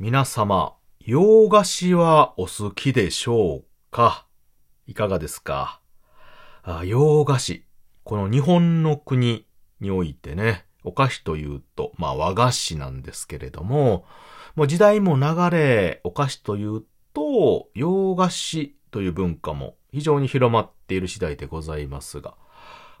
皆様、洋菓子はお好きでしょうか？いかがですか？洋菓子。この日本の国においてね、お菓子というと、まあ和菓子なんですけれども、もう時代も流れ、お菓子というと、洋菓子という文化も非常に広まっている次第でございますが、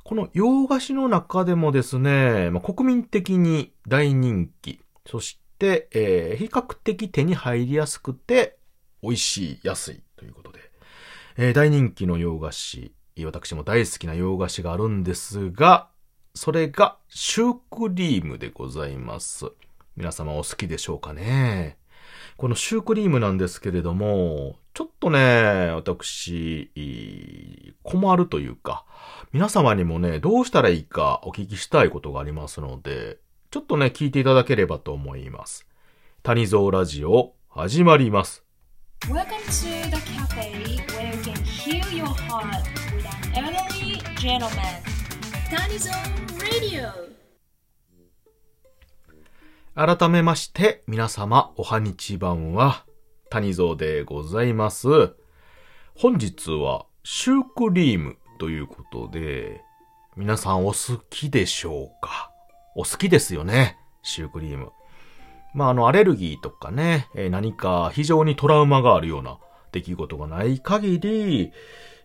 この洋菓子の中でもですね、まあ、国民的に大人気、そし、えー、比較的手に入りやすくて、美味しい、安いということで、えー、大人気の洋菓子、私も大好きな洋菓子があるんですが、それがシュークリームでございます。皆様お好きでしょうかねこのシュークリームなんですけれども、ちょっとね、私、困るというか、皆様にもね、どうしたらいいかお聞きしたいことがありますので、ちょっとね、聞いていただければと思います。谷蔵ラジオ、始まります。Welcome to the cafe where you can heal your heart with an elderly gentleman. 谷蔵 Radio! 改めまして、皆様、おはにちばんは、谷蔵でございます。本日は、シュークリームということで、皆さんお好きでしょうか？お好きですよね、シュークリーム。まあ、あの、アレルギーとかね、え何か非常にトラウマがあるような出来事がない限り、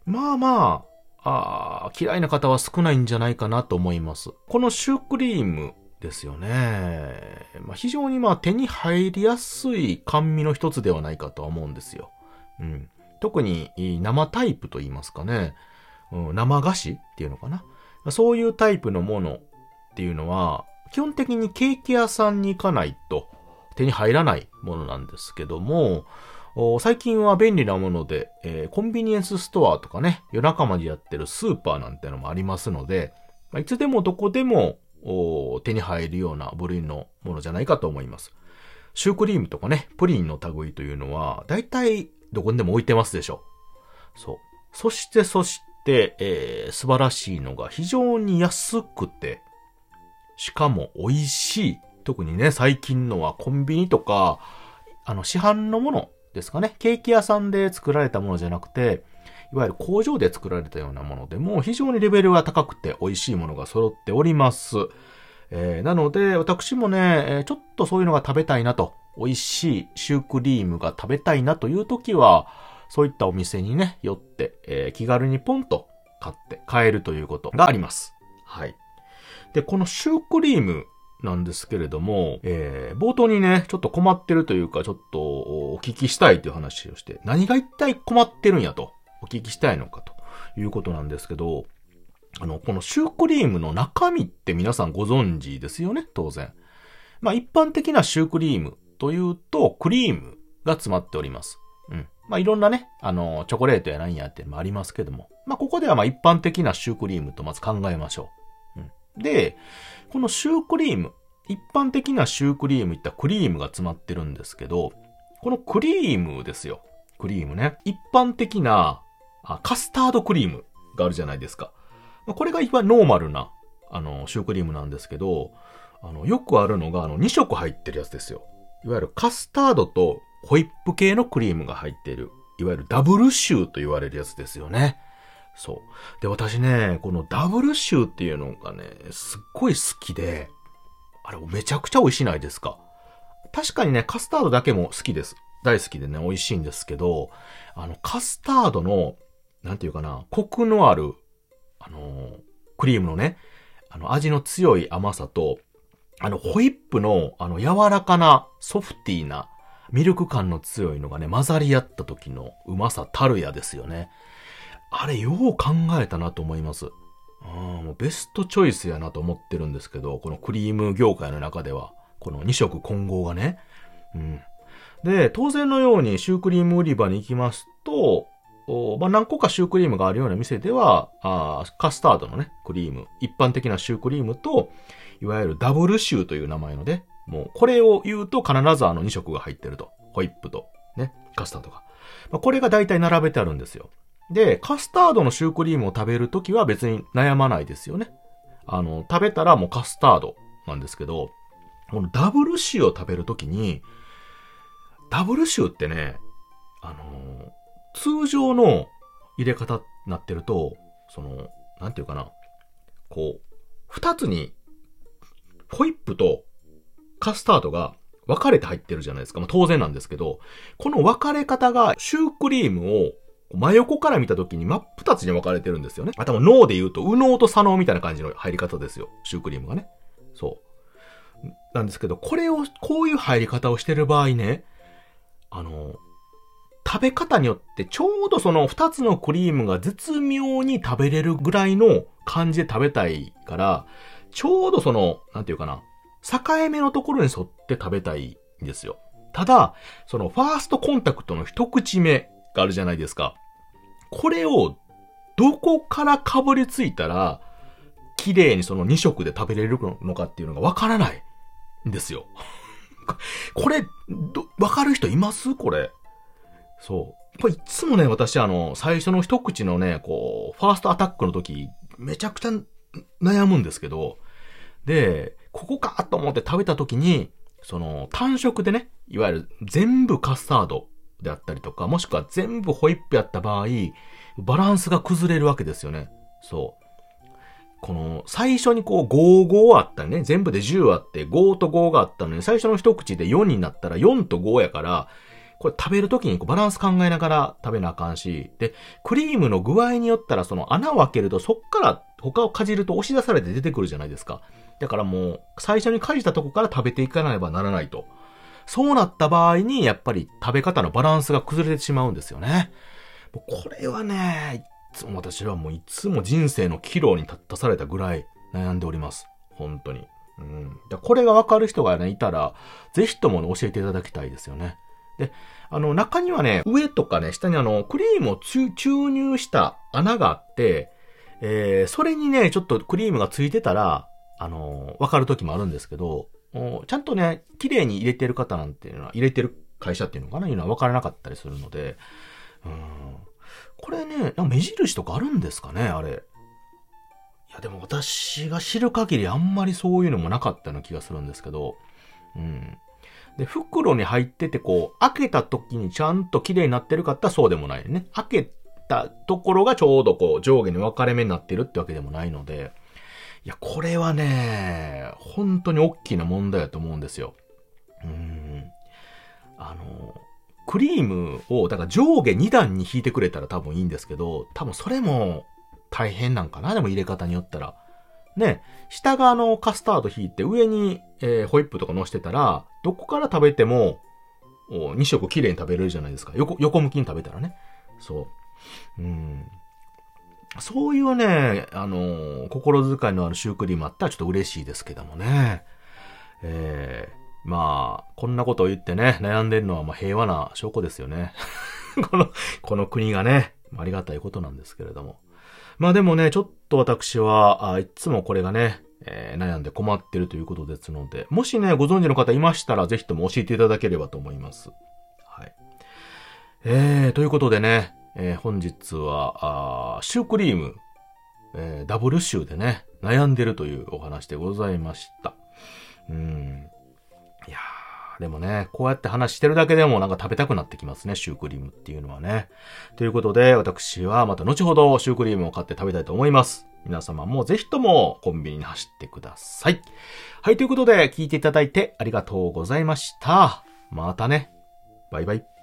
まあまあ、あ嫌いな方は少ないんじゃないかなと思います。このシュークリームですよね。まあ、非常にまあ手に入りやすい甘味の一つではないかとは思うんですよ。うん。特に生タイプと言いますかね。うん、生菓子っていうのかな。そういうタイプのものっていうのは、基本的にケーキ屋さんに行かないと手に入らないものなんですけども、最近は便利なもので、えー、コンビニエンスストアとかね、夜中までやってるスーパーなんてのもありますので、まあ、いつでもどこでも手に入るような部類のものじゃないかと思います。シュークリームとかね、プリンの類というのは、だいたいどこにでも置いてますでしょう。そう。そしてそして、えー、素晴らしいのが非常に安くて、しかも美味しい。特にね、最近のはコンビニとか、あの、市販のものですかね。ケーキ屋さんで作られたものじゃなくて、いわゆる工場で作られたようなものでも非常にレベルが高くて美味しいものが揃っております。えー、なので、私もね、ちょっとそういうのが食べたいなと、美味しいシュークリームが食べたいなという時は、そういったお店にね、寄って、えー、気軽にポンと買って買えるということがあります。はい。で、このシュークリームなんですけれども、えー、冒頭にね、ちょっと困ってるというか、ちょっとお聞きしたいという話をして、何が一体困ってるんやと。お聞きしたいのかということなんですけど、あの、このシュークリームの中身って皆さんご存知ですよね、当然。まあ一般的なシュークリームというと、クリームが詰まっております。うん。まあいろんなね、あの、チョコレートや何やってもありますけども。まあここではまあ一般的なシュークリームとまず考えましょう。で、このシュークリーム、一般的なシュークリームいったクリームが詰まってるんですけど、このクリームですよ。クリームね。一般的なあカスタードクリームがあるじゃないですか。これが一番ノーマルな、あの、シュークリームなんですけど、あの、よくあるのが、あの、2色入ってるやつですよ。いわゆるカスタードとホイップ系のクリームが入っている、いわゆるダブルシューと言われるやつですよね。そう。で、私ね、このダブルシューっていうのがね、すっごい好きで、あれめちゃくちゃ美味しいないですか？確かにね、カスタードだけも好きです。大好きでね、美味しいんですけど、あの、カスタードのなんていうかな、コクのある、あのー、クリームのね、あの、味の強い甘さと、あの、ホイップの、あの、柔らかな、ソフティーな、ミルク感の強いのがね、混ざり合った時のうまさたるやですよね。あれ、よう考えたなと思います。もうベストチョイスやなと思ってるんですけど、このクリーム業界の中では、この2色混合がね。うん。で、当然のようにシュークリーム売り場に行きますと、まあ、何個かシュークリームがあるような店では、あカスタードのね、クリーム、一般的なシュークリームと、いわゆるダブルシューという名前のね、もうこれを言うと必ずあの2色が入ってると。ホイップと、ね、カスタードが。まあ、これが大体並べてあるんですよ。で、カスタードのシュークリームを食べるときは別に悩まないですよね。あの、食べたらもうカスタードなんですけど、このダブルシューを食べるときに、ダブルシューってね、あの通常の入れ方になってると、その、なんていうかな、こう、二つに、ホイップとカスタードが分かれて入ってるじゃないですか。まあ、当然なんですけど、この分かれ方がシュークリームを真横から見た時に真っ二つに分かれてるんですよね。あ、多分脳で言うと、右脳と左脳みたいな感じの入り方ですよ。シュークリームがね。そう。なんですけど、これを、こういう入り方をしてる場合ね、あの、食べ方によってちょうどその二つのクリームが絶妙に食べれるぐらいの感じで食べたいから、ちょうどその、なんていうかな、境目のところに沿って食べたいんですよ。ただ、そのファーストコンタクトの一口目あるじゃないですか。これをどこからかぶりついたら、綺麗にその2色で食べれるのかっていうのがわからないんですよ。これ、ど、わかる人います？これ。そう。これいつもね、私あの、最初の一口のね、こう、ファーストアタックの時、めちゃくちゃ悩むんですけど、で、ここかと思って食べた時に、その、単色でね、いわゆる全部カスタードであったりとか、もしくは全部ホイップやった場合、バランスが崩れるわけですよね。そう。この、最初にこう、5、5あったね。全部で10あって、5と5があったのに、最初の一口で4になったら4と5やから、これ食べるときにこうバランス考えながら食べなあかんし、で、クリームの具合によったらその穴を開けるとそっから他をかじると押し出されて出てくるじゃないですか。だからもう、最初にかじったとこから食べていかなければならないと。そうなった場合に、やっぱり食べ方のバランスが崩れてしまうんですよね。これはね、いつも私はもういつも人生の岐路に立たされたぐらい悩んでおります。本当に。うん。これがわかる人がね、いたら、ぜひともね教えていただきたいですよね。で、あの、中にはね、上とかね、下にあの、クリームを注入した穴があって、えー、それにね、ちょっとクリームがついてたら、あの、わかる時もあるんですけど、ちゃんとね、綺麗に入れてる方なんていうのは、入れてる会社っていうのかないうのはわからなかったりするので、うん。これね、目印とかあるんですかねあれ。いや、でも私が知る限りあんまりそういうのもなかったような気がするんですけど、うん。で、袋に入ってて、こう、開けた時にちゃんと綺麗になってるかったらそうでもないね。開けたところがちょうどこう、上下に分かれ目になってるってわけでもないので、いや、これはね、本当に大きな問題だと思うんですよ。うん。あの、クリームを、だから上下2段に引いてくれたら多分いいんですけど、多分それも大変なんかなでも入れ方によったら。ね、下側のカスタード引いて上に、えーホイップとか乗せてたら、どこから食べても、2食綺麗に食べれるじゃないですか。横、横向きに食べたらね。そう。うん。そういうね、あの心遣いのあるシュークリームあったらちょっと嬉しいですけどもね。えー、まあ、こんなことを言ってね、悩んでるのはまあ平和な証拠ですよね。この、この国がね、ありがたいことなんですけれども。まあでもね、ちょっと私は、あいつもこれがね、えー悩んで困ってるということですので、もしね、ご存知の方いましたら、ぜひとも教えていただければと思います。はい。えー、ということでね、えー本日は、あシュークリーム、えーダブルシューでね、悩んでるというお話でございました。うん。いやー、でもね、こうやって話してるだけでもなんか食べたくなってきますね、シュークリームっていうのはね。ということで、私はまた後ほどシュークリームを買って食べたいと思います。皆様もぜひともコンビニに走ってください。はい、ということで聞いていただいてありがとうございました。またね。バイバイ。